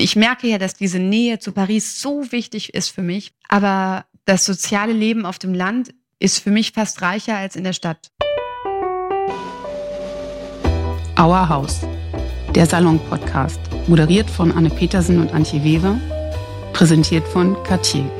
Ich merke ja, dass diese Nähe zu Paris so wichtig ist für mich. Aber das soziale Leben auf dem Land ist für mich fast reicher als in der Stadt. Our House, der Salon-Podcast, moderiert von Anne Petersen und Antje Weber, präsentiert von Cartier.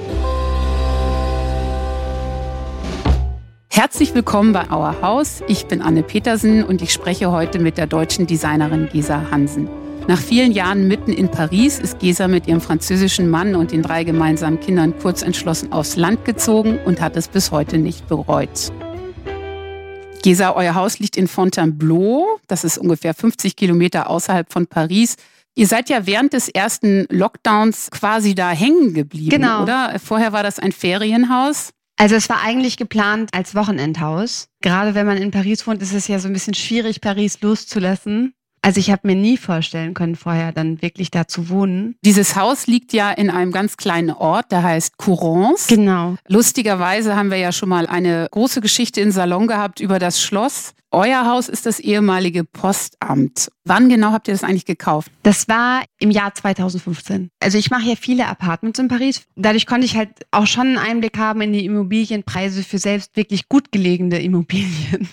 Herzlich willkommen bei Our House. Ich bin Anne Petersen und ich spreche heute mit der deutschen Designerin Gesa Hansen. Nach vielen Jahren mitten in Paris ist Gesa mit ihrem französischen Mann und den drei gemeinsamen Kindern kurz entschlossen aufs Land gezogen und hat es bis heute nicht bereut. Gesa, euer Haus liegt in Fontainebleau. Das ist ungefähr 50 Kilometer außerhalb von Paris. Ihr seid ja während des ersten Lockdowns quasi da hängen geblieben, Genau. oder? Vorher war das ein Ferienhaus. Also es war eigentlich geplant als Wochenendhaus. Gerade wenn man in Paris wohnt, ist es ja so ein bisschen schwierig, Paris loszulassen. Also ich habe mir nie vorstellen können, vorher dann wirklich da zu wohnen. Dieses Haus liegt ja in einem ganz kleinen Ort, der heißt Courance. Genau. Lustigerweise haben wir ja schon mal eine große Geschichte im Salon gehabt über das Schloss. Euer Haus ist das ehemalige Postamt. Wann genau habt ihr das eigentlich gekauft? Das war im Jahr 2015. Also ich mache ja viele Apartments in Paris. Dadurch konnte ich halt auch schon einen Einblick haben in die Immobilienpreise für selbst wirklich gut gelegene Immobilien.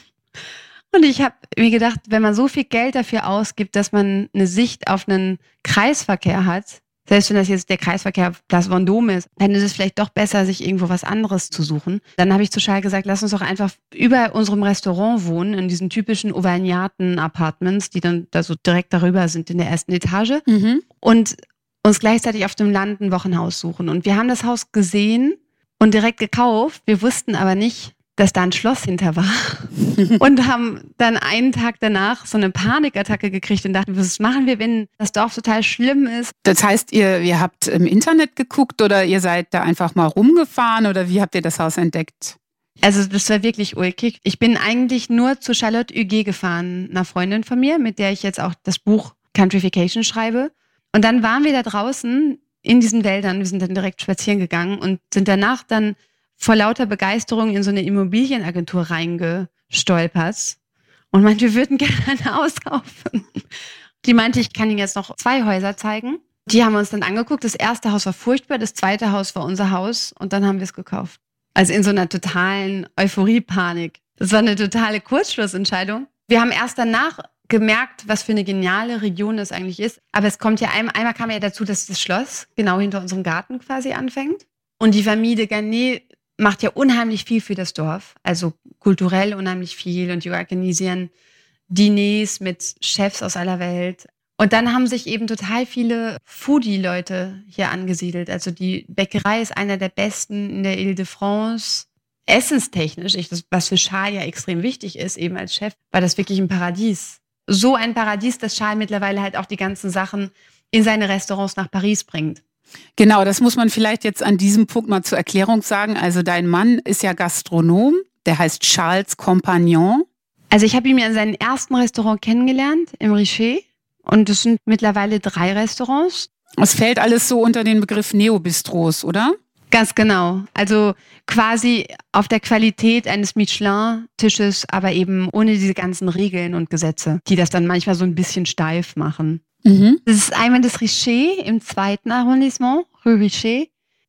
Und ich habe mir gedacht, wenn man so viel Geld dafür ausgibt, dass man eine Sicht auf einen Kreisverkehr hat, selbst wenn das jetzt der Kreisverkehr Place Vendôme ist, dann ist es vielleicht doch besser, sich irgendwo was anderes zu suchen. Dann habe ich zu Charles gesagt, lass uns doch einfach über unserem Restaurant wohnen, in diesen typischen Auvergnaten-Apartments, die dann da so direkt darüber sind in der ersten Etage Mhm. und uns gleichzeitig auf dem Land ein Wochenhaus suchen. Und wir haben das Haus gesehen und direkt gekauft. Wir wussten aber nicht, dass da ein Schloss hinter war. und haben dann einen Tag danach so eine Panikattacke gekriegt und dachten, was machen wir, wenn das Dorf total schlimm ist? Das heißt, ihr, ihr habt im Internet geguckt oder ihr seid da einfach mal rumgefahren oder wie habt ihr das Haus entdeckt? Also das war wirklich ulkig. Ich bin eigentlich nur zu Charlotte Huguet gefahren, einer Freundin von mir, mit der ich jetzt auch das Buch Countryfication schreibe. Und dann waren wir da draußen in diesen Wäldern. Wir sind dann direkt spazieren gegangen und sind danach dann vor lauter Begeisterung in so eine Immobilienagentur reingestolpert und meinte, wir würden gerne ein Haus kaufen. Die meinte, ich kann Ihnen jetzt noch zwei Häuser zeigen. Die haben wir uns dann angeguckt. Das erste Haus war furchtbar, das zweite Haus war unser Haus und dann haben wir es gekauft. Also in so einer totalen Euphorie-Panik. Das war eine totale Kurzschlussentscheidung. Wir haben erst danach gemerkt, was für eine geniale Region das eigentlich ist. Aber es kommt ja einmal, einmal kam ja dazu, dass das Schloss genau hinter unserem Garten quasi anfängt. Und die Familie Garnet macht ja unheimlich viel für das Dorf. Also kulturell unheimlich viel und die organisieren Diners mit Chefs aus aller Welt. Und dann haben sich eben total viele Foodie-Leute hier angesiedelt. Also die Bäckerei ist einer der besten in der Ile-de-France. Essenstechnisch, ich, das, was für Charles ja extrem wichtig ist, eben als Chef, war das wirklich ein Paradies. So ein Paradies, dass Charles mittlerweile halt auch die ganzen Sachen in seine Restaurants nach Paris bringt. Genau, das muss man vielleicht jetzt an diesem Punkt mal zur Erklärung sagen. Also dein Mann ist ja Gastronom, der heißt Charles Compagnon. Also ich habe ihn ja in seinem ersten Restaurant kennengelernt, im Richer. Und es sind mittlerweile drei Restaurants. Es fällt alles so unter den Begriff Neobistros, oder? Ganz genau. Also quasi auf der Qualität eines Michelin-Tisches, aber eben ohne diese ganzen Regeln und Gesetze, die das dann manchmal so ein bisschen steif machen. Mhm. Das ist einmal das Richer im zweiten Arrondissement, Rue Richer.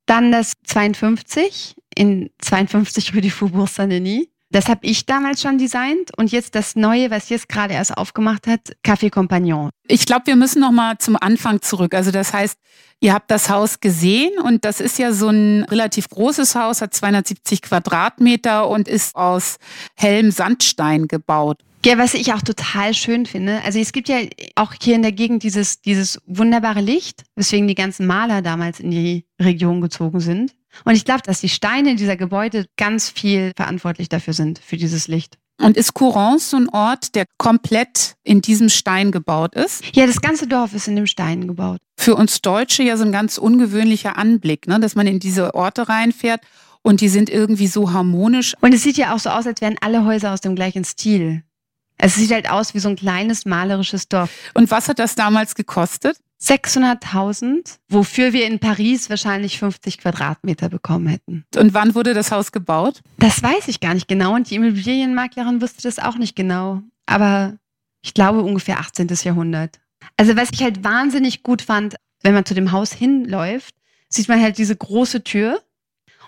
Dann das 52 in 52 Rue du Faubourg Saint-Denis. Das habe ich damals schon designt. Und jetzt das Neue, was jetzt gerade erst aufgemacht hat, Café Compagnon. Ich glaube, wir müssen noch mal zum Anfang zurück. Also das heißt, ihr habt das Haus gesehen und das ist ja so ein relativ großes Haus, hat 270 Quadratmeter und ist aus hellem Sandstein gebaut. Ja, was ich auch total schön finde. Also es gibt ja auch hier in der Gegend dieses, dieses wunderbare Licht, weswegen die ganzen Maler damals in die Region gezogen sind. Und ich glaube, dass die Steine dieser Gebäude ganz viel verantwortlich dafür sind, für dieses Licht. Und ist Courance so ein Ort, der komplett in diesem Stein gebaut ist? Ja, das ganze Dorf ist in dem Stein gebaut. Für uns Deutsche ja so ein ganz ungewöhnlicher Anblick, ne? dass man in diese Orte reinfährt und die sind irgendwie so harmonisch. Und es sieht ja auch so aus, als wären alle Häuser aus dem gleichen Stil. Es sieht halt aus wie so ein kleines malerisches Dorf. Und was hat das damals gekostet? 600.000, wofür wir in Paris wahrscheinlich 50 Quadratmeter bekommen hätten. Und wann wurde das Haus gebaut? Das weiß ich gar nicht genau und die Immobilienmaklerin wusste das auch nicht genau. Aber ich glaube ungefähr 18. Jahrhundert. Also was ich halt wahnsinnig gut fand wenn man zu dem Haus hinläuft, sieht man halt diese große Tür.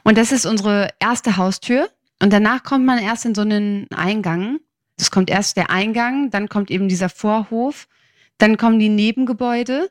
Und das ist unsere erste Haustür. Und danach kommt man erst in so einen Eingang. Es kommt erst der Eingang, dann kommt eben dieser Vorhof, dann kommen die Nebengebäude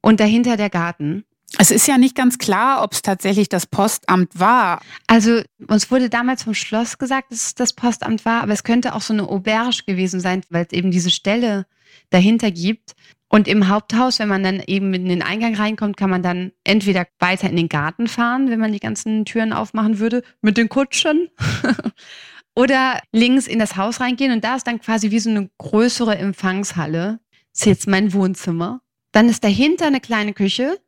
und dahinter der Garten. Es ist ja nicht ganz klar, ob es tatsächlich das Postamt war. Also uns wurde damals vom Schloss gesagt, dass es das Postamt war, aber es könnte auch so eine Auberge gewesen sein, weil es eben diese Stelle dahinter gibt. Und im Haupthaus, wenn man dann eben in den Eingang reinkommt, kann man dann entweder weiter in den Garten fahren, wenn man die ganzen Türen aufmachen würde, mit den Kutschen. Oder links in das Haus reingehen und da ist dann quasi wie so eine größere Empfangshalle. Das ist jetzt mein Wohnzimmer. Dann ist dahinter eine kleine Küche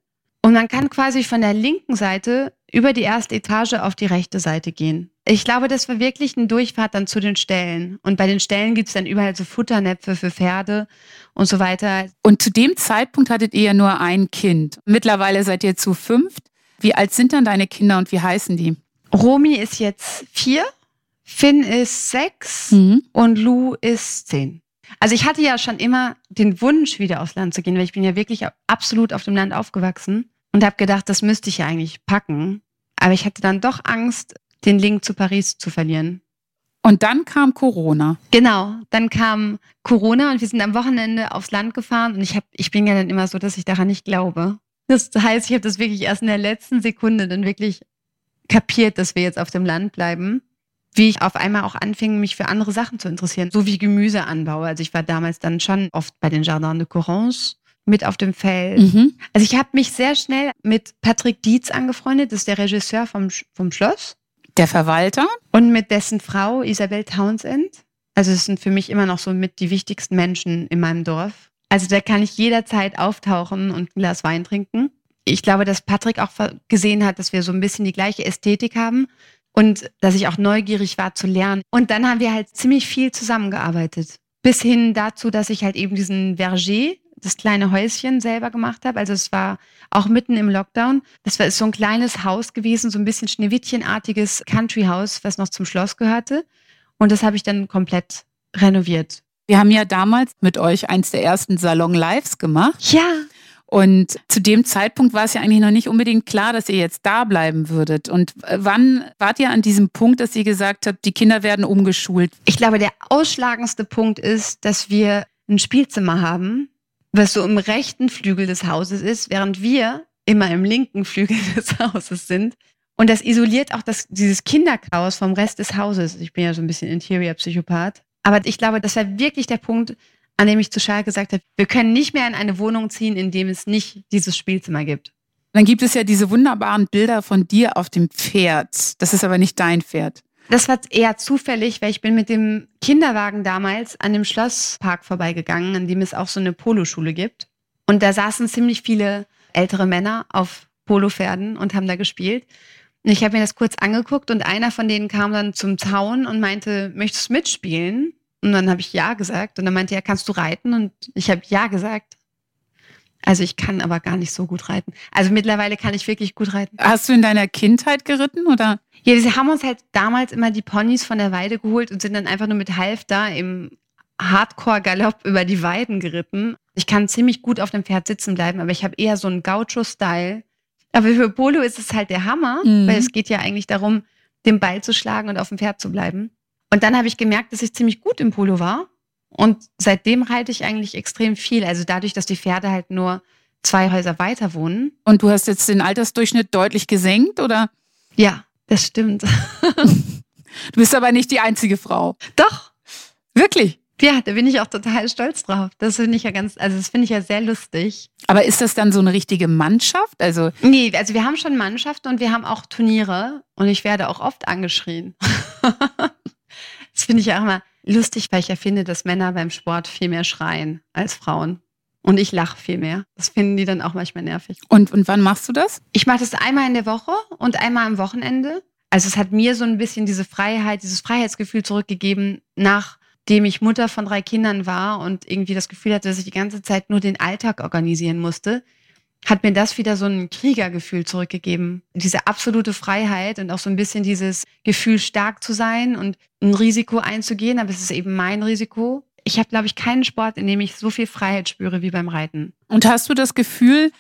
und man kann quasi von der linken Seite über die erste Etage auf die rechte Seite gehen. Ich glaube, das war wirklich ein Durchfahrt dann zu den Ställen. Und bei den Ställen gibt es dann überall so Futternäpfe für Pferde und so weiter. Und zu dem Zeitpunkt hattet ihr ja nur ein Kind. Mittlerweile seid ihr zu fünft. Wie alt sind dann deine Kinder und wie heißen die? Romy ist jetzt vier, Finn ist sechs mhm. und Lou ist zehn. Also ich hatte ja schon immer den Wunsch, wieder aufs Land zu gehen, weil ich bin ja wirklich absolut auf dem Land aufgewachsen und habe gedacht, das müsste ich ja eigentlich packen. Aber ich hatte dann doch Angst, den Link zu Paris zu verlieren. Und dann kam Corona. Genau, dann kam Corona und wir sind am Wochenende aufs Land gefahren und ich, hab, ich bin ja dann immer so, dass ich daran nicht glaube. Das heißt, ich habe das wirklich erst in der letzten Sekunde dann wirklich kapiert, dass wir jetzt auf dem Land bleiben wie ich auf einmal auch anfing, mich für andere Sachen zu interessieren, so wie Gemüseanbau. Also ich war damals dann schon oft bei den Jardins de Corrence mit auf dem Feld. Mhm. Also ich habe mich sehr schnell mit Patrick Dietz angefreundet, das ist der Regisseur vom, vom Schloss. Der Verwalter. Und mit dessen Frau Isabel Townsend. Also es sind für mich immer noch so mit die wichtigsten Menschen in meinem Dorf. Also da kann ich jederzeit auftauchen und ein Glas Wein trinken. Ich glaube, dass Patrick auch gesehen hat, dass wir so ein bisschen die gleiche Ästhetik haben und dass ich auch neugierig war zu lernen. Und dann haben wir halt ziemlich viel zusammengearbeitet. Bis hin dazu, dass ich halt eben diesen Verger, das kleine Häuschen selber gemacht habe. Also es war auch mitten im Lockdown. Das war so ein kleines Haus gewesen, so ein bisschen Schneewittchenartiges Countryhaus, was noch zum Schloss gehörte. Und das habe ich dann komplett renoviert. Wir haben ja damals mit euch eins der ersten Salon Lives gemacht. Ja. Und zu dem Zeitpunkt war es ja eigentlich noch nicht unbedingt klar, dass ihr jetzt da bleiben würdet. Und äh, wann wart ihr an diesem Punkt, dass ihr gesagt habt, die Kinder werden umgeschult? Ich glaube, der ausschlagendste Punkt ist, dass wir ein Spielzimmer haben, was so im rechten Flügel des Hauses ist, während wir immer im linken Flügel des Hauses sind. Und das isoliert auch das, dieses Kinderchaos vom Rest des Hauses. Ich bin ja so ein bisschen Interior-Psychopath. Aber ich glaube, das war wirklich der Punkt, an dem ich zu Charles gesagt habe, wir können nicht mehr in eine Wohnung ziehen, in dem es nicht dieses Spielzimmer gibt. Dann gibt es ja diese wunderbaren Bilder von dir auf dem Pferd. Das ist aber nicht dein Pferd. Das war eher zufällig, weil ich bin mit dem Kinderwagen damals an dem Schlosspark vorbeigegangen, an dem es auch so eine Poloschule gibt. Und da saßen ziemlich viele ältere Männer auf Polopferden und haben da gespielt. Und ich habe mir das kurz angeguckt und einer von denen kam dann zum Zaun und meinte, möchtest du mitspielen? Und dann habe ich Ja gesagt. Und dann meinte er, kannst du reiten? Und ich habe Ja gesagt. Also ich kann aber gar nicht so gut reiten. Also mittlerweile kann ich wirklich gut reiten. Hast du in deiner Kindheit geritten oder? Ja, sie haben uns halt damals immer die Ponys von der Weide geholt und sind dann einfach nur mit Halfter im Hardcore-Galopp über die Weiden geritten. Ich kann ziemlich gut auf dem Pferd sitzen bleiben, aber ich habe eher so einen Gaucho-Style. Aber für Polo ist es halt der Hammer, mhm. weil es geht ja eigentlich darum, den Ball zu schlagen und auf dem Pferd zu bleiben. Und dann habe ich gemerkt, dass ich ziemlich gut im Polo war. Und seitdem reite ich eigentlich extrem viel. Also dadurch, dass die Pferde halt nur zwei Häuser weiter wohnen. Und du hast jetzt den Altersdurchschnitt deutlich gesenkt, oder? Ja, das stimmt. du bist aber nicht die einzige Frau. Doch. Wirklich? Ja, da bin ich auch total stolz drauf. Das finde ich ja ganz, also das finde ich ja sehr lustig. Aber ist das dann so eine richtige Mannschaft? Also nee, also wir haben schon Mannschaften und wir haben auch Turniere und ich werde auch oft angeschrien. Finde ich auch immer lustig, weil ich ja finde, dass Männer beim Sport viel mehr schreien als Frauen. Und ich lache viel mehr. Das finden die dann auch manchmal nervig. Und, und wann machst du das? Ich mache das einmal in der Woche und einmal am Wochenende. Also es hat mir so ein bisschen diese Freiheit, dieses Freiheitsgefühl zurückgegeben, nachdem ich Mutter von drei Kindern war und irgendwie das Gefühl hatte, dass ich die ganze Zeit nur den Alltag organisieren musste hat mir das wieder so ein Kriegergefühl zurückgegeben. Diese absolute Freiheit und auch so ein bisschen dieses Gefühl, stark zu sein und ein Risiko einzugehen, aber es ist eben mein Risiko. Ich habe, glaube ich, keinen Sport, in dem ich so viel Freiheit spüre wie beim Reiten. Und hast du das Gefühl,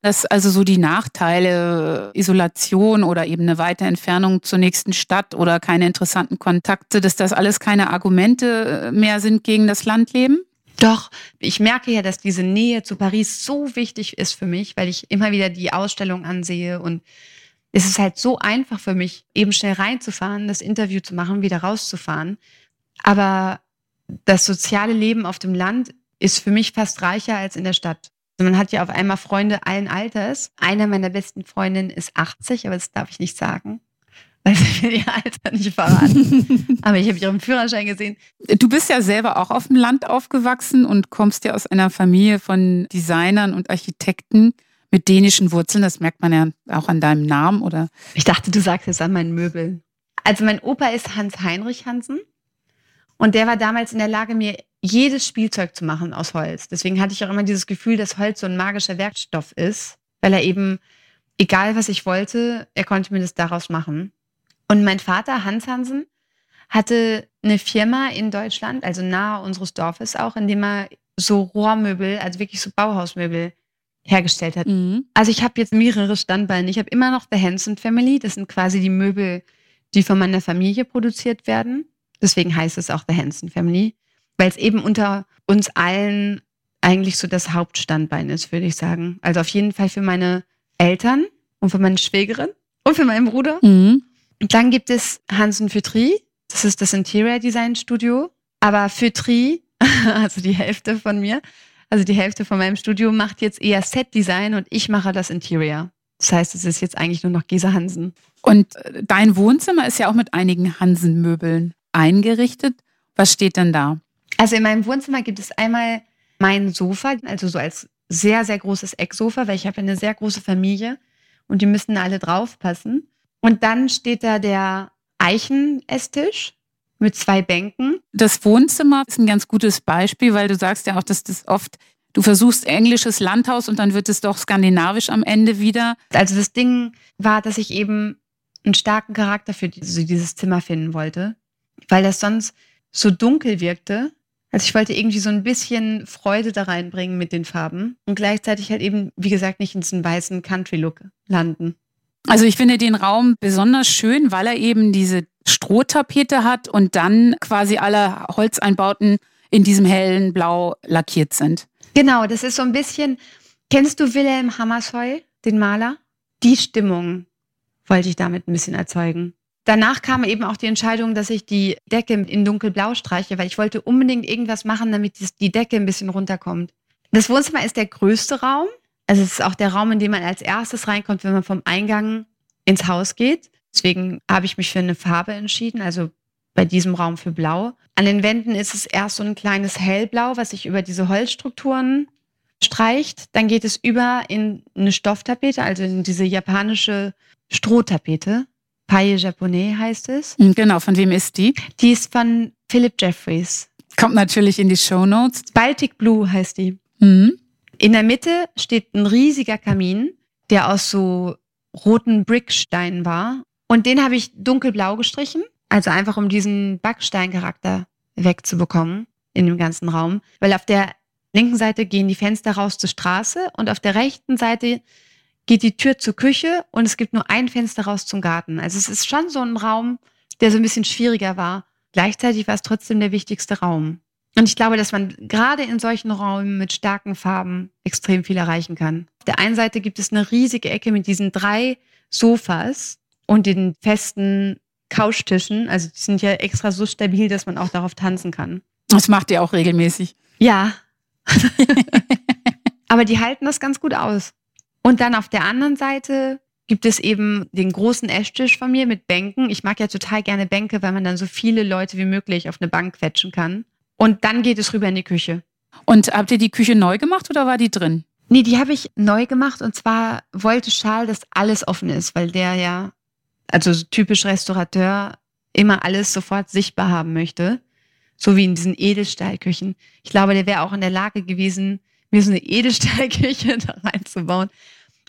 dass also so die Nachteile, Isolation oder eben eine weite Entfernung zur nächsten Stadt oder keine interessanten Kontakte, dass das alles keine Argumente mehr sind gegen das Landleben? Doch, ich merke ja, dass diese Nähe zu Paris so wichtig ist für mich, weil ich immer wieder die Ausstellung ansehe und es ist halt so einfach für mich, eben schnell reinzufahren, das Interview zu machen, wieder rauszufahren. Aber das soziale Leben auf dem Land ist für mich fast reicher als in der Stadt. Also man hat ja auf einmal Freunde allen Alters. Eine meiner besten Freundinnen ist 80, aber das darf ich nicht sagen. Weil sie will ihr Alter nicht verraten. aber ich habe ihren Führerschein gesehen. Du bist ja selber auch auf dem Land aufgewachsen und kommst ja aus einer Familie von Designern und Architekten mit dänischen Wurzeln. Das merkt man ja auch an deinem Namen, oder? Ich dachte, du sagst es an meinen Möbeln. Also mein Opa ist Hans Heinrich Hansen. Und der war damals in der Lage, mir jedes Spielzeug zu machen aus Holz. Deswegen hatte ich auch immer dieses Gefühl, dass Holz so ein magischer Werkstoff ist, weil er eben, egal was ich wollte, er konnte mir das daraus machen. Und mein Vater, Hans Hansen, hatte eine Firma in Deutschland, also nahe unseres Dorfes auch, in dem er so Rohrmöbel, also wirklich so Bauhausmöbel hergestellt hat. Mhm. Also ich habe jetzt mehrere Standbeine. Ich habe immer noch The Hansen Family. Das sind quasi die Möbel, die von meiner Familie produziert werden. Deswegen heißt es auch The Hansen Family, weil es eben unter uns allen eigentlich so das Hauptstandbein ist, würde ich sagen. Also auf jeden Fall für meine Eltern und für meine Schwägerin und für meinen Bruder. Mhm. Und dann gibt es Hansen Fütri. Das ist das Interior Design Studio. Aber Fütri, also die Hälfte von mir, also die Hälfte von meinem Studio macht jetzt eher Set Design und ich mache das Interior. Das heißt, es ist jetzt eigentlich nur noch Gesa Hansen. Und äh, dein Wohnzimmer ist ja auch mit einigen Hansen-Möbeln eingerichtet. Was steht denn da? Also in meinem Wohnzimmer gibt es einmal mein Sofa, also so als sehr, sehr großes Ecksofa, weil ich habe eine sehr große Familie und die müssen alle draufpassen. Und dann steht da der Eichen-Esstisch mit zwei Bänken. Das Wohnzimmer ist ein ganz gutes Beispiel, weil du sagst ja auch, dass das oft, du versuchst englisches Landhaus und dann wird es doch skandinavisch am Ende wieder. Also das Ding war, dass ich eben einen starken Charakter für dieses Zimmer finden wollte weil das sonst so dunkel wirkte. Also ich wollte irgendwie so ein bisschen Freude da reinbringen mit den Farben und gleichzeitig halt eben, wie gesagt, nicht in diesen weißen Country-Look landen. Also ich finde den Raum besonders schön, weil er eben diese Strohtapete hat und dann quasi alle Holzeinbauten in diesem hellen Blau lackiert sind. Genau, das ist so ein bisschen, kennst du Wilhelm Hammersheu, den Maler? Die Stimmung wollte ich damit ein bisschen erzeugen. Danach kam eben auch die Entscheidung, dass ich die Decke in dunkelblau streiche, weil ich wollte unbedingt irgendwas machen, damit die Decke ein bisschen runterkommt. Das Wohnzimmer ist der größte Raum. Also es ist auch der Raum, in dem man als erstes reinkommt, wenn man vom Eingang ins Haus geht. Deswegen habe ich mich für eine Farbe entschieden, also bei diesem Raum für Blau. An den Wänden ist es erst so ein kleines Hellblau, was sich über diese Holzstrukturen streicht. Dann geht es über in eine Stofftapete, also in diese japanische Strohtapete. Paille Japonais heißt es. Hm, genau, von wem ist die? Die ist von Philip Jeffries. Kommt natürlich in die Show Notes. Baltic Blue heißt die. Mhm. In der Mitte steht ein riesiger Kamin, der aus so roten Bricksteinen war. Und den habe ich dunkelblau gestrichen. Also einfach um diesen Backsteincharakter wegzubekommen in dem ganzen Raum. Weil auf der linken Seite gehen die Fenster raus zur Straße und auf der rechten Seite geht die Tür zur Küche und es gibt nur ein Fenster raus zum Garten. Also es ist schon so ein Raum, der so ein bisschen schwieriger war. Gleichzeitig war es trotzdem der wichtigste Raum. Und ich glaube, dass man gerade in solchen Räumen mit starken Farben extrem viel erreichen kann. Auf der einen Seite gibt es eine riesige Ecke mit diesen drei Sofas und den festen Couchtischen. Also die sind ja extra so stabil, dass man auch darauf tanzen kann. Das macht ihr auch regelmäßig. Ja. Aber die halten das ganz gut aus. Und dann auf der anderen Seite gibt es eben den großen Esstisch von mir mit Bänken. Ich mag ja total gerne Bänke, weil man dann so viele Leute wie möglich auf eine Bank quetschen kann. Und dann geht es rüber in die Küche. Und habt ihr die Küche neu gemacht oder war die drin? Nee, die habe ich neu gemacht und zwar wollte Charles, dass alles offen ist, weil der ja, also typisch Restaurateur, immer alles sofort sichtbar haben möchte. So wie in diesen Edelstahlküchen. Ich glaube, der wäre auch in der Lage gewesen, mir so eine Edelstahlküche da reinzubauen.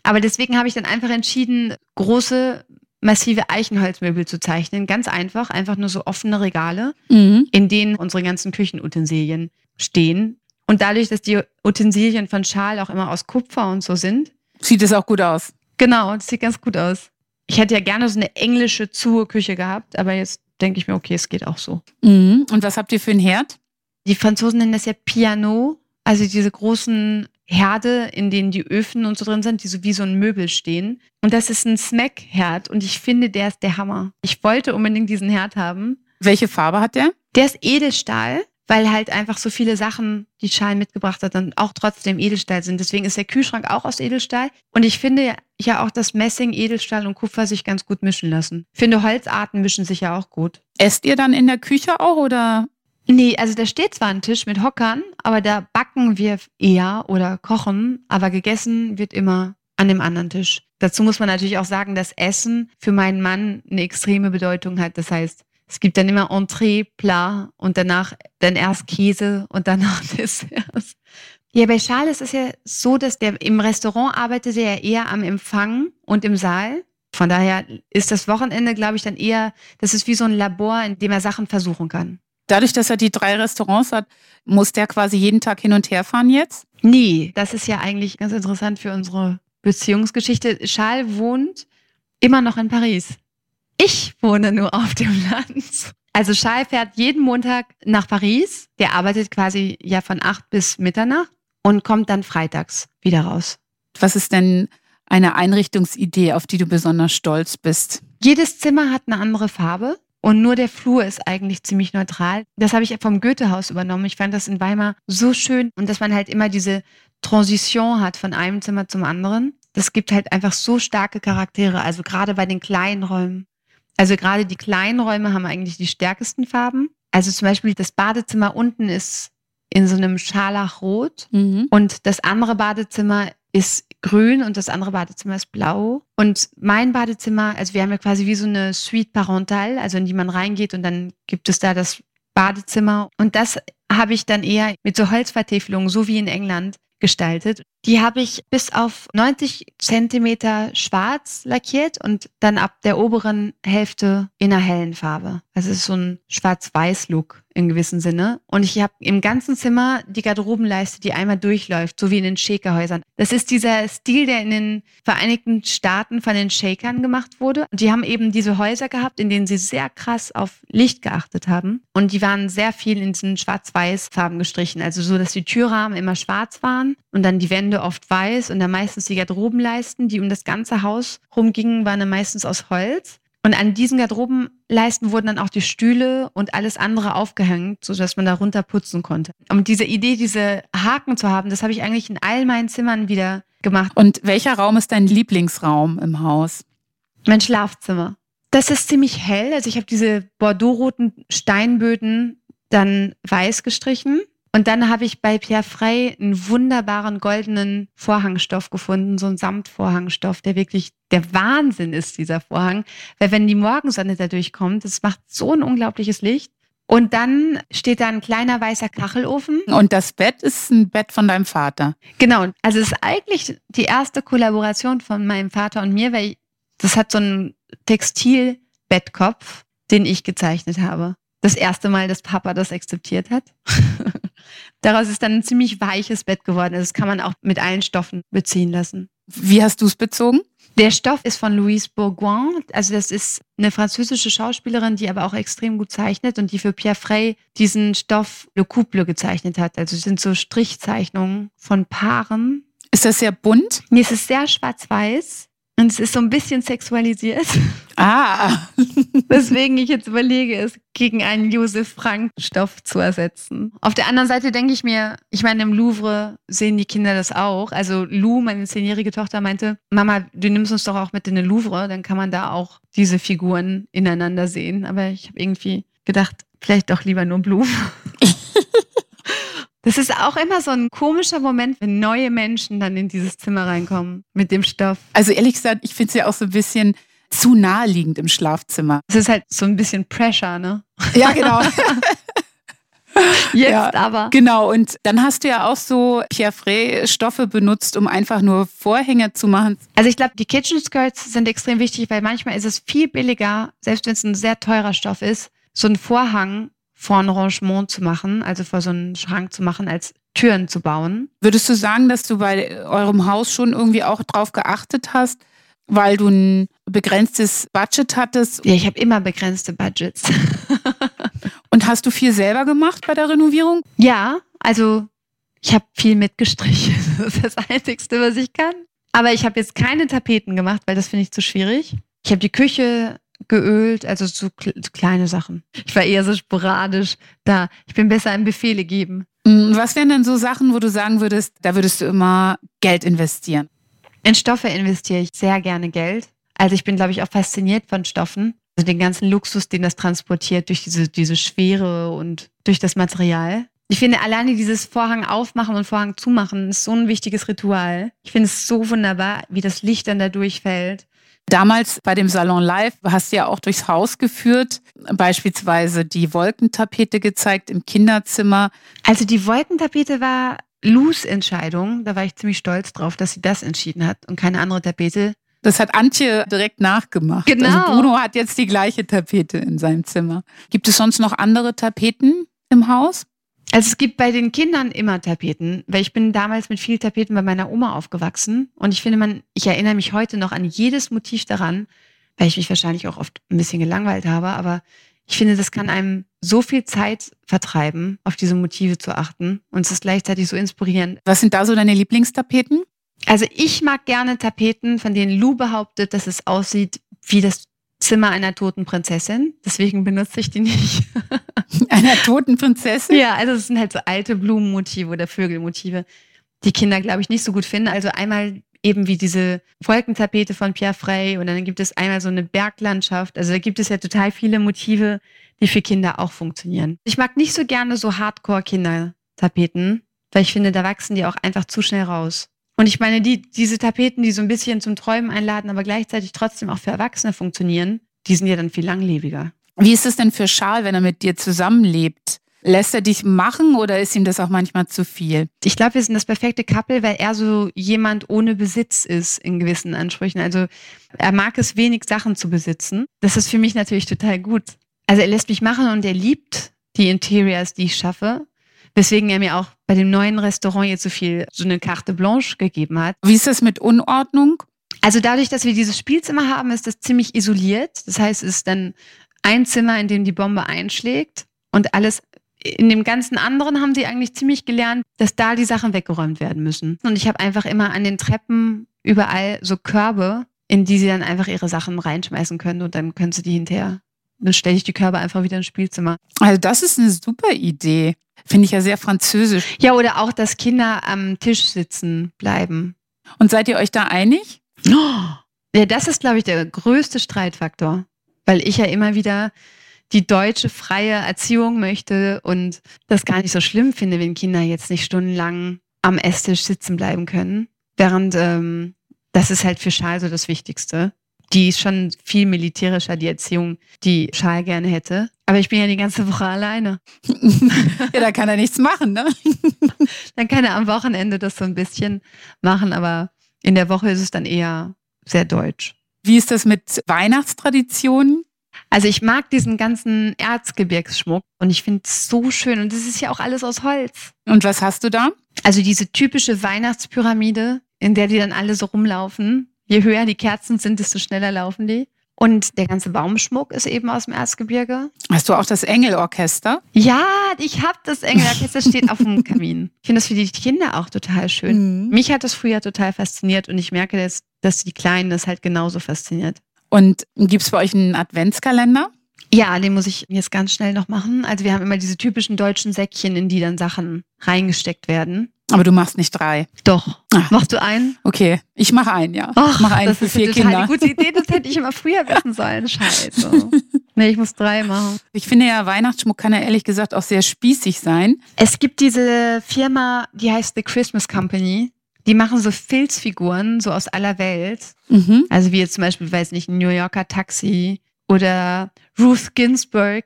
Aber deswegen habe ich dann einfach entschieden, große, massive Eichenholzmöbel zu zeichnen. Ganz einfach, einfach nur so offene Regale, mhm. in denen unsere ganzen Küchenutensilien stehen. Und dadurch, dass die Utensilien von Schal auch immer aus Kupfer und so sind, Sieht es auch gut aus? Genau, das sieht ganz gut aus. Ich hätte ja gerne so eine englische Zur-Küche gehabt, aber jetzt denke ich mir, okay, es geht auch so. Mhm. Und was habt ihr für einen Herd? Die Franzosen nennen das ja Piano, also diese großen Herde, in denen die Öfen und so drin sind, die so wie so ein Möbel stehen. Und das ist ein Smack-Herd und ich finde, der ist der Hammer. Ich wollte unbedingt diesen Herd haben. Welche Farbe hat der? Der ist Edelstahl, weil halt einfach so viele Sachen, die Schalen mitgebracht hat, dann auch trotzdem Edelstahl sind. Deswegen ist der Kühlschrank auch aus Edelstahl. Und ich finde ja auch, dass Messing, Edelstahl und Kupfer sich ganz gut mischen lassen. Ich finde, Holzarten mischen sich ja auch gut. Esst ihr dann in der Küche auch oder Nee, also da steht zwar ein Tisch mit Hockern, aber da backen wir eher oder kochen, aber gegessen wird immer an dem anderen Tisch. Dazu muss man natürlich auch sagen, dass Essen für meinen Mann eine extreme Bedeutung hat. Das heißt, es gibt dann immer Entree, Plat und danach dann erst Käse und danach Desserts. Ja, bei Charles ist es ja so, dass der im Restaurant arbeitet er eher am Empfang und im Saal. Von daher ist das Wochenende, glaube ich, dann eher, das ist wie so ein Labor, in dem er Sachen versuchen kann. Dadurch, dass er die drei Restaurants hat, muss der quasi jeden Tag hin und her fahren jetzt? Nie. Das ist ja eigentlich ganz interessant für unsere Beziehungsgeschichte. Charles wohnt immer noch in Paris. Ich wohne nur auf dem Land. Also Charles fährt jeden Montag nach Paris. Der arbeitet quasi ja von acht bis Mitternacht und kommt dann freitags wieder raus. Was ist denn eine Einrichtungsidee, auf die du besonders stolz bist? Jedes Zimmer hat eine andere Farbe. Und nur der Flur ist eigentlich ziemlich neutral. Das habe ich vom Goethehaus übernommen. Ich fand das in Weimar so schön und dass man halt immer diese Transition hat von einem Zimmer zum anderen. Das gibt halt einfach so starke Charaktere. Also gerade bei den kleinen Räumen. Also gerade die kleinen Räume haben eigentlich die stärksten Farben. Also zum Beispiel das Badezimmer unten ist in so einem Scharlachrot mhm. und das andere Badezimmer ist grün und das andere Badezimmer ist blau. Und mein Badezimmer, also wir haben ja quasi wie so eine Suite Parental, also in die man reingeht und dann gibt es da das Badezimmer. Und das habe ich dann eher mit so Holzvertäfelungen, so wie in England, gestaltet. Die habe ich bis auf 90 Zentimeter schwarz lackiert und dann ab der oberen Hälfte in einer hellen Farbe. Also es ist so ein schwarz-weiß-Look in gewissem Sinne. Und ich habe im ganzen Zimmer die Garderobenleiste, die einmal durchläuft, so wie in den Shakerhäusern. Das ist dieser Stil, der in den Vereinigten Staaten von den Shakern gemacht wurde. Und die haben eben diese Häuser gehabt, in denen sie sehr krass auf Licht geachtet haben. Und die waren sehr viel in diesen schwarz-weiß-Farben gestrichen. Also so, dass die Türrahmen immer schwarz waren und dann die Wände oft weiß und dann meistens die Garderobenleisten, die um das ganze Haus rumgingen, waren dann meistens aus Holz. Und an diesen Garderobenleisten wurden dann auch die Stühle und alles andere aufgehängt, sodass man da runter putzen konnte. Und diese Idee, diese Haken zu haben, das habe ich eigentlich in all meinen Zimmern wieder gemacht. Und welcher Raum ist dein Lieblingsraum im Haus? Mein Schlafzimmer. Das ist ziemlich hell. Also ich habe diese bordeauxroten Steinböden dann weiß gestrichen und dann habe ich bei Pierre Frey einen wunderbaren goldenen Vorhangstoff gefunden, so einen Samtvorhangstoff, der wirklich der Wahnsinn ist, dieser Vorhang. Weil wenn die Morgensonne da durchkommt, das macht so ein unglaubliches Licht. Und dann steht da ein kleiner weißer Kachelofen. Und das Bett ist ein Bett von deinem Vater. Genau. Also es ist eigentlich die erste Kollaboration von meinem Vater und mir, weil das hat so einen Textilbettkopf, den ich gezeichnet habe. Das erste Mal, dass Papa das akzeptiert hat. Daraus ist dann ein ziemlich weiches Bett geworden. Also das kann man auch mit allen Stoffen beziehen lassen. Wie hast du es bezogen? Der Stoff ist von Louise Bourgoin. Also das ist eine französische Schauspielerin, die aber auch extrem gut zeichnet und die für Pierre Frey diesen Stoff Le Couple gezeichnet hat. Also es sind so Strichzeichnungen von Paaren. Ist das sehr bunt? Nee, es ist sehr schwarz-weiß. Und es ist so ein bisschen sexualisiert. Ah. Weswegen ich jetzt überlege, es gegen einen Josef Frank-Stoff zu ersetzen. Auf der anderen Seite denke ich mir, ich meine, im Louvre sehen die Kinder das auch. Also Lou, meine zehnjährige Tochter, meinte, Mama, du nimmst uns doch auch mit in den Louvre, dann kann man da auch diese Figuren ineinander sehen. Aber ich habe irgendwie gedacht, vielleicht doch lieber nur Blumen. Das ist auch immer so ein komischer Moment, wenn neue Menschen dann in dieses Zimmer reinkommen mit dem Stoff. Also ehrlich gesagt, ich finde es ja auch so ein bisschen zu naheliegend im Schlafzimmer. Es ist halt so ein bisschen Pressure, ne? Ja, genau. Jetzt ja, aber. Genau, und dann hast du ja auch so Pierre Frey-Stoffe benutzt, um einfach nur Vorhänge zu machen. Also ich glaube, die Kitchen Skirts sind extrem wichtig, weil manchmal ist es viel billiger, selbst wenn es ein sehr teurer Stoff ist, so einen Vorhang vor ein Rangement zu machen, also vor so einen Schrank zu machen, als Türen zu bauen. Würdest du sagen, dass du bei eurem Haus schon irgendwie auch drauf geachtet hast, weil du ein begrenztes Budget hattest? Ja, ich habe immer begrenzte Budgets. Und hast du viel selber gemacht bei der Renovierung? Ja, also ich habe viel mitgestrichen. Das ist das Einzige, was ich kann. Aber ich habe jetzt keine Tapeten gemacht, weil das finde ich zu schwierig. Ich habe die Küche geölt, also so, kleine Sachen. Ich war eher so sporadisch da. Ich bin besser im Befehle geben. Mm, was wären denn so Sachen, wo du sagen würdest, da würdest du immer Geld investieren? In Stoffe investiere ich sehr gerne Geld. Also ich bin, glaube ich, auch fasziniert von Stoffen. Also den ganzen Luxus, den das transportiert durch diese, diese Schwere und durch das Material. Ich finde alleine dieses Vorhang aufmachen und Vorhang zumachen ist so ein wichtiges Ritual. Ich finde es so wunderbar, wie das Licht dann da durchfällt. Damals bei dem Salon Live hast du ja auch durchs Haus geführt, beispielsweise die Wolkentapete gezeigt im Kinderzimmer. Also die Wolkentapete war Lus Entscheidung. Da war ich ziemlich stolz drauf, dass sie das entschieden hat und keine andere Tapete. Das hat Antje direkt nachgemacht. Genau. Also Bruno hat jetzt die gleiche Tapete in seinem Zimmer. Gibt es sonst noch andere Tapeten im Haus? Also es gibt bei den Kindern immer Tapeten, weil ich bin damals mit viel Tapeten bei meiner Oma aufgewachsen und ich finde man, ich erinnere mich heute noch an jedes Motiv daran, weil ich mich wahrscheinlich auch oft ein bisschen gelangweilt habe, aber ich finde, das kann einem so viel Zeit vertreiben, auf diese Motive zu achten und es ist gleichzeitig so inspirierend. Was sind da so deine Lieblingstapeten? Also ich mag gerne Tapeten, von denen Lou behauptet, dass es aussieht wie das Zimmer einer toten Prinzessin. Deswegen benutze ich die nicht. einer toten Prinzessin? Ja, also es sind halt so alte Blumenmotive oder Vögelmotive, die Kinder, glaube ich, nicht so gut finden. Also einmal eben wie diese Wolkentapete von Pierre Frey und dann gibt es einmal so eine Berglandschaft. Also da gibt es ja total viele Motive, die für Kinder auch funktionieren. Ich mag nicht so gerne so Hardcore-Kindertapeten, weil ich finde, da wachsen die auch einfach zu schnell raus. Und ich meine, die, diese Tapeten, die so ein bisschen zum Träumen einladen, aber gleichzeitig trotzdem auch für Erwachsene funktionieren, die sind ja dann viel langlebiger. Wie ist es denn für Charles, wenn er mit dir zusammenlebt? Lässt er dich machen oder ist ihm das auch manchmal zu viel? Ich glaube, wir sind das perfekte Couple, weil er so jemand ohne Besitz ist in gewissen Ansprüchen. Also er mag es wenig Sachen zu besitzen. Das ist für mich natürlich total gut. Also er lässt mich machen und er liebt die Interiors, die ich schaffe. Weswegen er mir auch bei dem neuen Restaurant jetzt so viel, so eine Carte Blanche gegeben hat. Wie ist das mit Unordnung? Also dadurch, dass wir dieses Spielzimmer haben, ist das ziemlich isoliert. Das heißt, es ist dann ein Zimmer, in dem die Bombe einschlägt und alles in dem ganzen anderen haben sie eigentlich ziemlich gelernt, dass da die Sachen weggeräumt werden müssen. Und ich habe einfach immer an den Treppen überall so Körbe, in die sie dann einfach ihre Sachen reinschmeißen können und dann können sie die hinterher. Dann stelle ich die Körbe einfach wieder ins Spielzimmer. Also das ist eine super Idee. Finde ich ja sehr französisch. Ja, oder auch, dass Kinder am Tisch sitzen bleiben. Und seid ihr euch da einig? Ja, das ist, glaube ich, der größte Streitfaktor. Weil ich ja immer wieder die deutsche freie Erziehung möchte und das gar nicht so schlimm finde, wenn Kinder jetzt nicht stundenlang am Esstisch sitzen bleiben können. Während ähm, das ist halt für Schal so das Wichtigste die ist schon viel militärischer, die Erziehung, die Schal gerne hätte. Aber ich bin ja die ganze Woche alleine. ja, da kann er nichts machen, ne? dann kann er am Wochenende das so ein bisschen machen, aber in der Woche ist es dann eher sehr deutsch. Wie ist das mit Weihnachtstraditionen? Also ich mag diesen ganzen Erzgebirgsschmuck und ich finde es so schön und das ist ja auch alles aus Holz. Und was hast du da? Also diese typische Weihnachtspyramide, in der die dann alle so rumlaufen Je höher die Kerzen sind, desto schneller laufen die. Und der ganze Baumschmuck ist eben aus dem Erzgebirge. Hast du auch das Engelorchester? Ja, ich habe das Engelorchester, steht auf dem Kamin. Ich finde das für die Kinder auch total schön. Mhm. Mich hat das früher total fasziniert und ich merke jetzt, dass die Kleinen das halt genauso fasziniert. Und gibt es bei euch einen Adventskalender? Ja, den muss ich jetzt ganz schnell noch machen. Also wir haben immer diese typischen deutschen Säckchen, in die dann Sachen reingesteckt werden. Aber du machst nicht drei. Doch. Ach. Machst du einen? Okay, ich mache einen, ja. Ach, ich mache einen das für ist vier eine total Kinder. gute Idee, das hätte ich immer früher wissen sollen. Scheiße. Nee, ich muss drei machen. Ich finde ja, Weihnachtsschmuck kann ja ehrlich gesagt auch sehr spießig sein. Es gibt diese Firma, die heißt The Christmas Company. Die machen so Filzfiguren, so aus aller Welt. Mhm. Also wie jetzt zum Beispiel, weiß nicht, New Yorker Taxi oder Ruth Ginsburg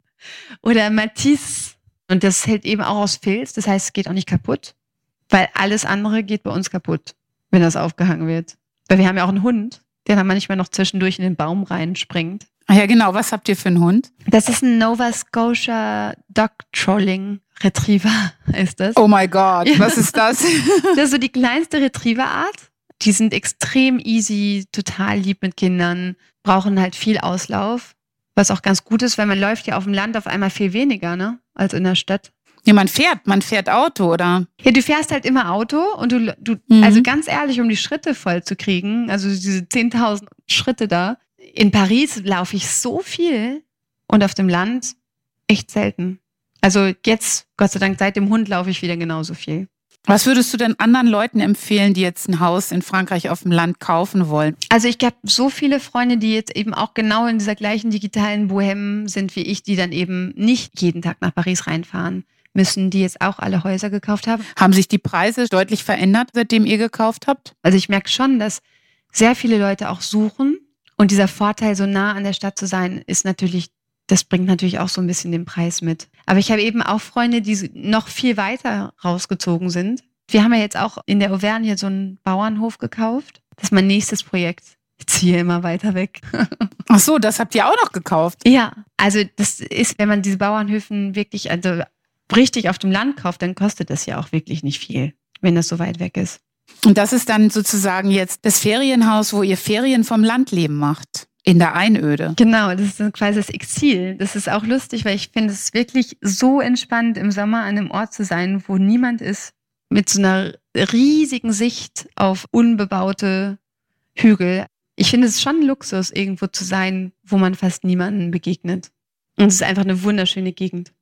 oder Matisse. Und das hält eben auch aus Filz, das heißt, es geht auch nicht kaputt. Weil alles andere geht bei uns kaputt, wenn das aufgehangen wird. Weil wir haben ja auch einen Hund der dann manchmal noch zwischendurch in den Baum reinspringt. Ah ja, genau. Was habt ihr für einen Hund? Das ist ein Nova Scotia Dog Trolling Retriever, ist das. Oh my God, was ist das? das ist so die kleinste Retrieverart. Die sind extrem easy, total lieb mit Kindern, brauchen halt viel Auslauf. Was auch ganz gut ist, weil man läuft ja auf dem Land auf einmal viel weniger, ne, als in der Stadt. Ja, man fährt, man fährt Auto, oder? Ja, du fährst halt immer Auto und du, du mhm. also ganz ehrlich, um die Schritte voll zu kriegen, also diese 10.000 Schritte da. In Paris laufe ich so viel und auf dem Land echt selten. Also jetzt, Gott sei Dank, seit dem Hund laufe ich wieder genauso viel. Was würdest du denn anderen Leuten empfehlen, die jetzt ein Haus in Frankreich auf dem Land kaufen wollen? Also ich habe so viele Freunde, die jetzt eben auch genau in dieser gleichen digitalen Bohème sind wie ich, die dann eben nicht jeden Tag nach Paris reinfahren müssen, die jetzt auch alle Häuser gekauft haben. Haben sich die Preise deutlich verändert, seitdem ihr gekauft habt? Also ich merke schon, dass sehr viele Leute auch suchen. Und dieser Vorteil, so nah an der Stadt zu sein, ist natürlich, das bringt natürlich auch so ein bisschen den Preis mit. Aber ich habe eben auch Freunde, die noch viel weiter rausgezogen sind. Wir haben ja jetzt auch in der Auvergne so einen Bauernhof gekauft. Das ist mein nächstes Projekt. Ich ziehe immer weiter weg. Ach so, das habt ihr auch noch gekauft? Ja, also das ist, wenn man diese Bauernhöfen wirklich, also richtig auf dem Land kauft, dann kostet das ja auch wirklich nicht viel, wenn das so weit weg ist. Und das ist dann sozusagen jetzt das Ferienhaus, wo ihr Ferien vom Landleben macht. In der Einöde. Genau, das ist quasi das Exil. Das ist auch lustig, weil ich finde es wirklich so entspannt, im Sommer an einem Ort zu sein, wo niemand ist, mit so einer riesigen Sicht auf unbebaute Hügel. Ich finde es schon Luxus, irgendwo zu sein, wo man fast niemanden begegnet. Und es ist einfach eine wunderschöne Gegend.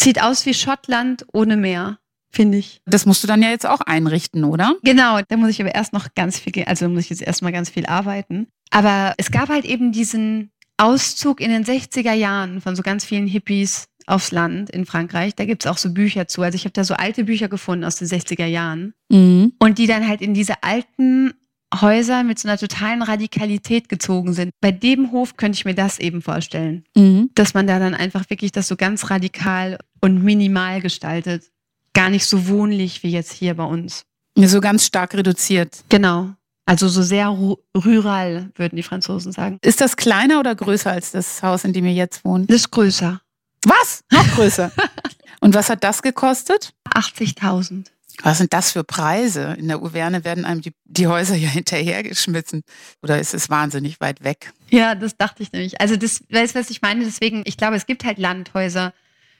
Sieht aus wie Schottland ohne Meer, finde ich. Das musst du dann ja jetzt auch einrichten, oder? Genau, da muss ich aber erst noch ganz viel, also muss ich jetzt erstmal ganz viel arbeiten. Aber es gab halt eben diesen Auszug in den 60er Jahren von so ganz vielen Hippies aufs Land in Frankreich. Da gibt es auch so Bücher zu. Also ich habe da so alte Bücher gefunden aus den 60er Jahren. Mhm. Und die dann halt in diese alten Häuser mit so einer totalen Radikalität gezogen sind. Bei dem Hof könnte ich mir das eben vorstellen, mhm. dass man da dann einfach wirklich das so ganz radikal und minimal gestaltet. Gar nicht so wohnlich wie jetzt hier bei uns. So ganz stark reduziert. Genau. Also so sehr rural, würden die Franzosen sagen. Ist das kleiner oder größer als das Haus, in dem ihr jetzt wohnt? Das ist größer. Was? Noch größer. und was hat das gekostet? 80.000. Was sind das für Preise? In der Auvergne werden einem die, die Häuser ja hinterhergeschmissen. Oder ist es wahnsinnig weit weg? Ja, das dachte ich nämlich. Also das, weißt du, was ich meine? Deswegen, ich glaube, es gibt halt Landhäuser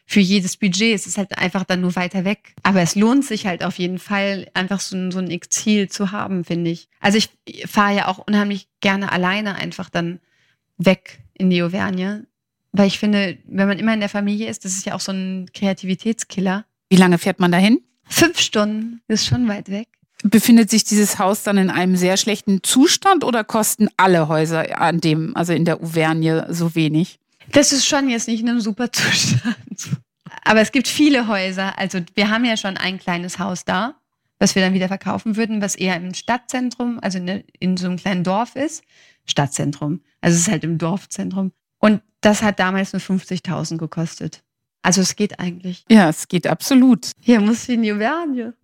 für jedes Budget. Es ist halt einfach dann nur weiter weg. Aber es lohnt sich halt auf jeden Fall, einfach so, ein, so ein Exil zu haben, finde ich. Also ich fahre ja auch unheimlich gerne alleine einfach dann weg in die Auvergne. Weil ich finde, wenn man immer in der Familie ist, das ist ja auch so ein Kreativitätskiller. Wie lange fährt man dahin? Fünf Stunden ist schon weit weg. Befindet sich dieses Haus dann in einem sehr schlechten Zustand oder kosten alle Häuser an dem, also in der Auvergne, so wenig? Das ist schon jetzt nicht in einem super Zustand. Aber es gibt viele Häuser. Also wir haben ja schon ein kleines Haus da, was wir dann wieder verkaufen würden, was eher im Stadtzentrum, also in, in so einem kleinen Dorf ist. Stadtzentrum. Also es ist halt im Dorfzentrum. Und das hat damals nur 50.000 gekostet. Also es geht eigentlich. Ja, es geht absolut. Hier muss ich in die Auvergne.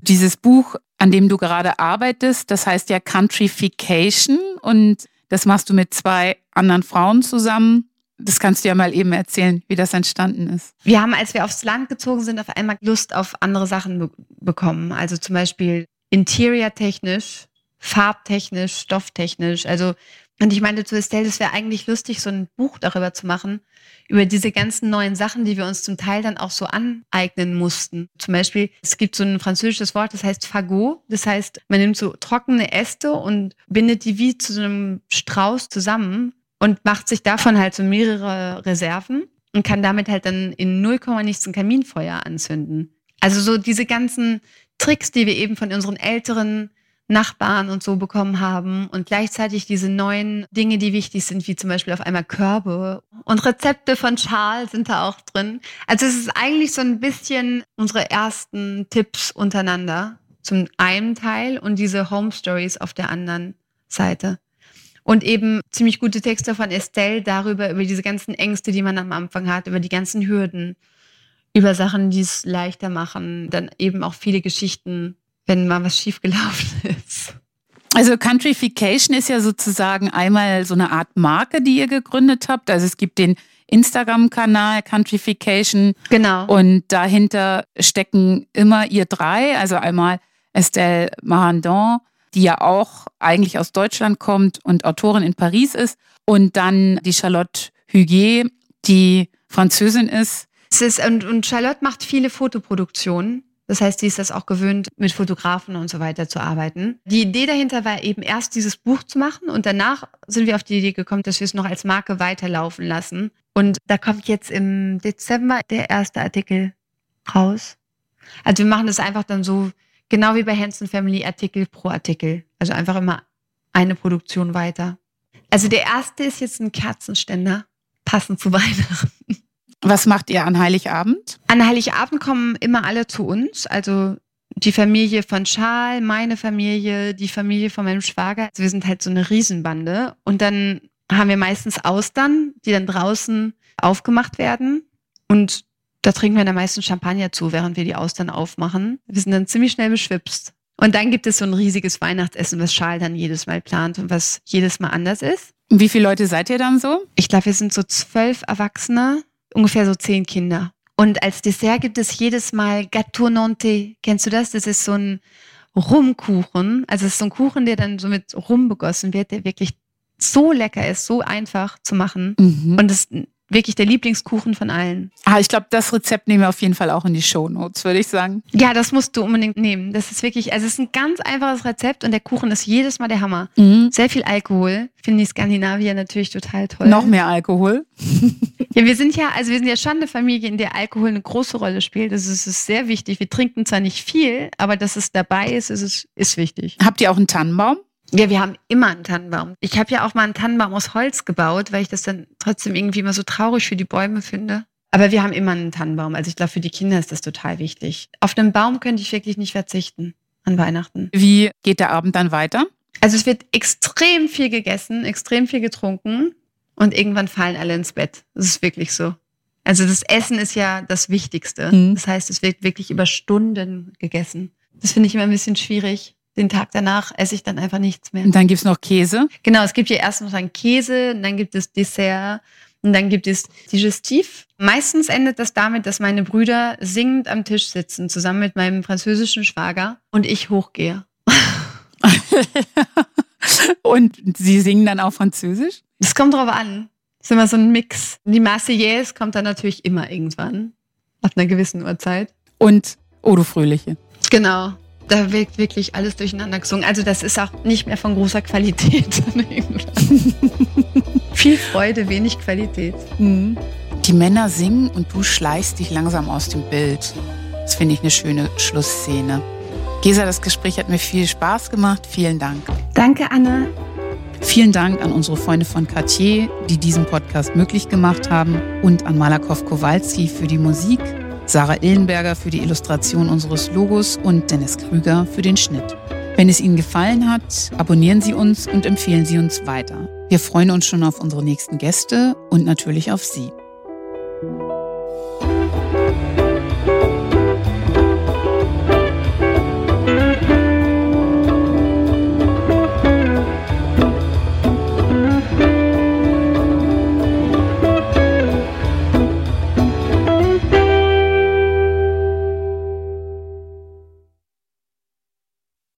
Dieses Buch, an dem du gerade arbeitest, das heißt ja Countryfication und das machst du mit zwei anderen Frauen zusammen. Das kannst du ja mal eben erzählen, wie das entstanden ist. Wir haben, als wir aufs Land gezogen sind, auf einmal Lust auf andere Sachen be bekommen. Also zum Beispiel interior-technisch, farbtechnisch, stofftechnisch. Also, und ich meinte zu Estelle, es wäre eigentlich lustig, so ein Buch darüber zu machen, über diese ganzen neuen Sachen, die wir uns zum Teil dann auch so aneignen mussten. Zum Beispiel, es gibt so ein französisches Wort, das heißt Fagot. Das heißt, man nimmt so trockene Äste und bindet die wie zu so einem Strauß zusammen und macht sich davon halt so mehrere Reserven und kann damit halt dann in 0, nichts ein Kaminfeuer anzünden. Also so diese ganzen Tricks, die wir eben von unseren älteren Nachbarn und so bekommen haben und gleichzeitig diese neuen Dinge, die wichtig sind, wie zum Beispiel auf einmal Körbe und Rezepte von Charles sind da auch drin. Also es ist eigentlich so ein bisschen unsere ersten Tipps untereinander zum einen Teil und diese Home Stories auf der anderen Seite. Und eben ziemlich gute Texte von Estelle darüber, über diese ganzen Ängste, die man am Anfang hat, über die ganzen Hürden, über Sachen, die es leichter machen, dann eben auch viele Geschichten wenn mal was schiefgelaufen ist. Also Countryfication ist ja sozusagen einmal so eine Art Marke, die ihr gegründet habt. Also es gibt den Instagram-Kanal Countryfication. Genau. Und dahinter stecken immer ihr drei, also einmal Estelle Marandon, die ja auch eigentlich aus Deutschland kommt und Autorin in Paris ist. Und dann die Charlotte Huguet, die Französin ist. Es ist und, und Charlotte macht viele Fotoproduktionen. Das heißt, sie ist das auch gewöhnt, mit Fotografen und so weiter zu arbeiten. Die Idee dahinter war eben erst dieses Buch zu machen und danach sind wir auf die Idee gekommen, dass wir es noch als Marke weiterlaufen lassen. Und da kommt jetzt im Dezember der erste Artikel raus. Also wir machen das einfach dann so, genau wie bei Hanson Family, Artikel pro Artikel. Also einfach immer eine Produktion weiter. Also der erste ist jetzt ein Kerzenständer, passend zu Weihnachten. Was macht ihr an Heiligabend? An Heiligabend kommen immer alle zu uns, also die Familie von Charles, meine Familie, die Familie von meinem Schwager. Also wir sind halt so eine Riesenbande. Und dann haben wir meistens Austern, die dann draußen aufgemacht werden. Und da trinken wir dann meistens Champagner zu, während wir die Austern aufmachen. Wir sind dann ziemlich schnell beschwipst. Und dann gibt es so ein riesiges Weihnachtsessen, was Charles dann jedes Mal plant und was jedes Mal anders ist. Wie viele Leute seid ihr dann so? Ich glaube, wir sind so zwölf Erwachsene ungefähr so zehn Kinder. Und als Dessert gibt es jedes Mal Gâteau Nantais. Kennst du das? Das ist so ein Rumkuchen. Also es ist so ein Kuchen, der dann so mit Rum begossen wird, der wirklich so lecker ist, so einfach zu machen. Mhm. Und das wirklich der Lieblingskuchen von allen. Ah, ich glaube, das Rezept nehmen wir auf jeden Fall auch in die Show Notes, würde ich sagen. Ja, das musst du unbedingt nehmen. Das ist wirklich, also es ist ein ganz einfaches Rezept und der Kuchen ist jedes Mal der Hammer. Mhm. Sehr viel Alkohol. Finden die Skandinavier natürlich total toll. Noch mehr Alkohol? ja, wir sind ja, also wir sind ja schon eine Familie, in der Alkohol eine große Rolle spielt. Das ist, ist sehr wichtig. Wir trinken zwar nicht viel, aber dass es dabei ist, ist, ist, ist wichtig. Habt ihr auch einen Tannenbaum? Ja, wir haben immer einen Tannenbaum. Ich habe ja auch mal einen Tannenbaum aus Holz gebaut, weil ich das dann trotzdem irgendwie immer so traurig für die Bäume finde. Aber wir haben immer einen Tannenbaum. Also ich glaube, für die Kinder ist das total wichtig. Auf einen Baum könnte ich wirklich nicht verzichten an Weihnachten. Wie geht der Abend dann weiter? Also es wird extrem viel gegessen, extrem viel getrunken und irgendwann fallen alle ins Bett. Das ist wirklich so. Also das Essen ist ja das Wichtigste. Mhm. Das heißt, es wird wirklich über Stunden gegessen. Das finde ich immer ein bisschen schwierig den Tag danach esse ich dann einfach nichts mehr. Und dann gibt's noch Käse? Genau, es gibt ja erst noch dann Käse, und dann gibt es Dessert und dann gibt es Digestiv. Meistens endet das damit, dass meine Brüder singend am Tisch sitzen, zusammen mit meinem französischen Schwager und ich hochgehe. und sie singen dann auch Französisch? Das kommt drauf an. Das ist immer so ein Mix. Die Marseillaise kommt dann natürlich immer irgendwann. Ab einer gewissen Uhrzeit. Und Odo Fröhliche. Genau da wird wirklich alles durcheinander gesungen. Also das ist auch nicht mehr von großer Qualität. Viel Freude, wenig Qualität. Mhm. Die Männer singen und du schleichst dich langsam aus dem Bild. Das finde ich eine schöne Schlussszene. Gesa, das Gespräch hat mir viel Spaß gemacht. Vielen Dank. Danke, Anne. Vielen Dank an unsere Freunde von Cartier, die diesen Podcast möglich gemacht haben und an Malakow Kowalski für die Musik Sarah Illenberger für die Illustration unseres Logos und Dennis Krüger für den Schnitt. Wenn es Ihnen gefallen hat, abonnieren Sie uns und empfehlen Sie uns weiter. Wir freuen uns schon auf unsere nächsten Gäste und natürlich auf Sie.